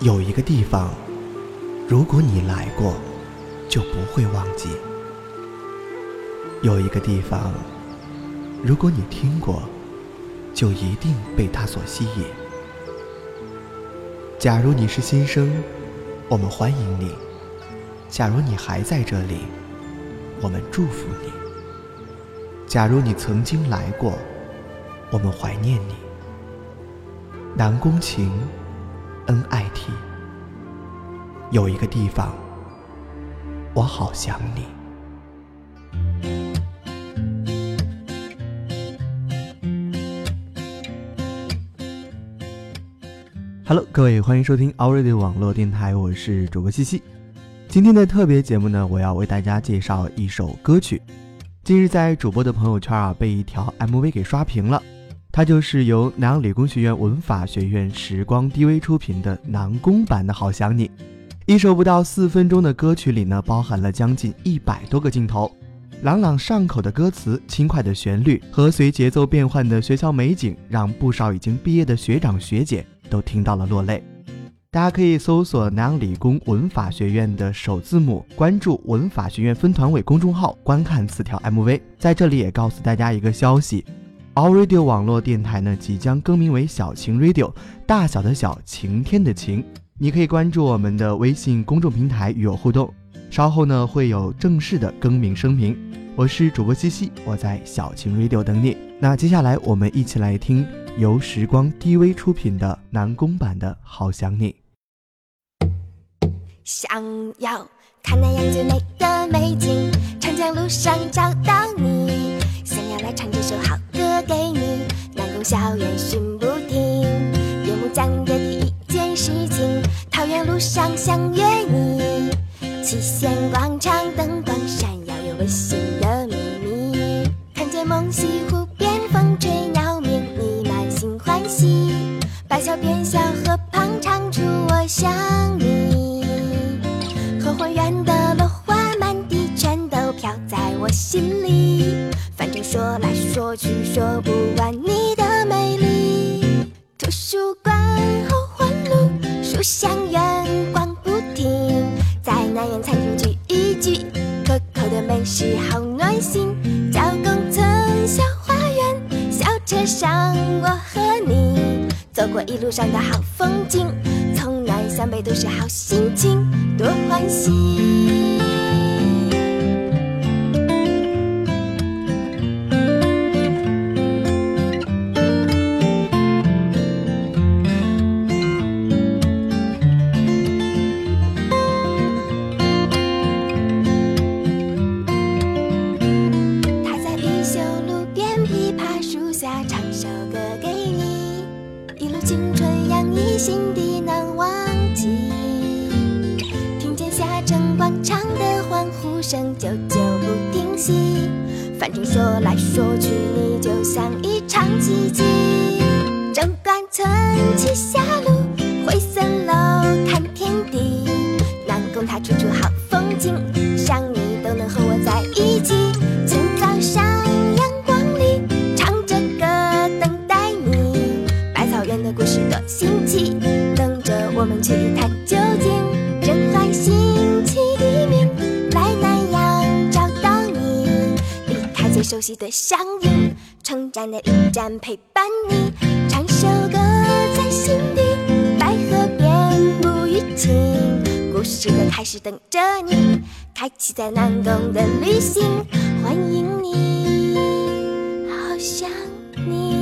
有一个地方，如果你来过，就不会忘记；有一个地方，如果你听过，就一定被它所吸引。假如你是新生，我们欢迎你；假如你还在这里，我们祝福你；假如你曾经来过，我们怀念你。南宫情，N.I.T。有一个地方，我好想你。Hello，各位，欢迎收听 Already 网络电台，我是主播西西。今天的特别节目呢，我要为大家介绍一首歌曲。近日在主播的朋友圈啊，被一条 MV 给刷屏了。它就是由南阳理工学院文法学院时光 DV 出品的南宫版的《好想你》，一首不到四分钟的歌曲里呢，包含了将近一百多个镜头，朗朗上口的歌词、轻快的旋律和随节奏变换的学校美景，让不少已经毕业的学长学姐都听到了落泪。大家可以搜索南阳理工文法学院的首字母，关注文法学院分团委公众号，观看此条 MV。在这里也告诉大家一个消息。小 Radio 网络电台呢，即将更名为小晴 Radio，大小的小晴天的晴。你可以关注我们的微信公众平台与我互动。稍后呢，会有正式的更名声明。我是主播西西，我在小晴 Radio 等你。那接下来我们一起来听由时光 DV 出品的南宫版的《好想你》。想要看那样最美的美景，长江路上找到校园寻不停。夜幕降临第一件事情，桃园路上相约你。七仙广场灯光闪耀，有温馨的秘密。看见梦溪湖边风吹鸟鸣，你满心欢喜。白桥边小河旁唱出我想你。后花园的落花满地，全都飘在我心里。反正说来说去说不完你，树冠后环路，书香远光不停，在南苑餐厅聚一聚，可口的美食好暖心。教工村小花园，小车上我和你，走过一路上的好风景，从南向北都是好心情，多欢喜。反正说来说去，你就像一场奇迹。正关村七下熟悉的乡音，成长的驿站陪伴你，唱首歌在心底，百合边不雨晴，故事的开始等着你，开启在南宫的旅行，欢迎你，好想你。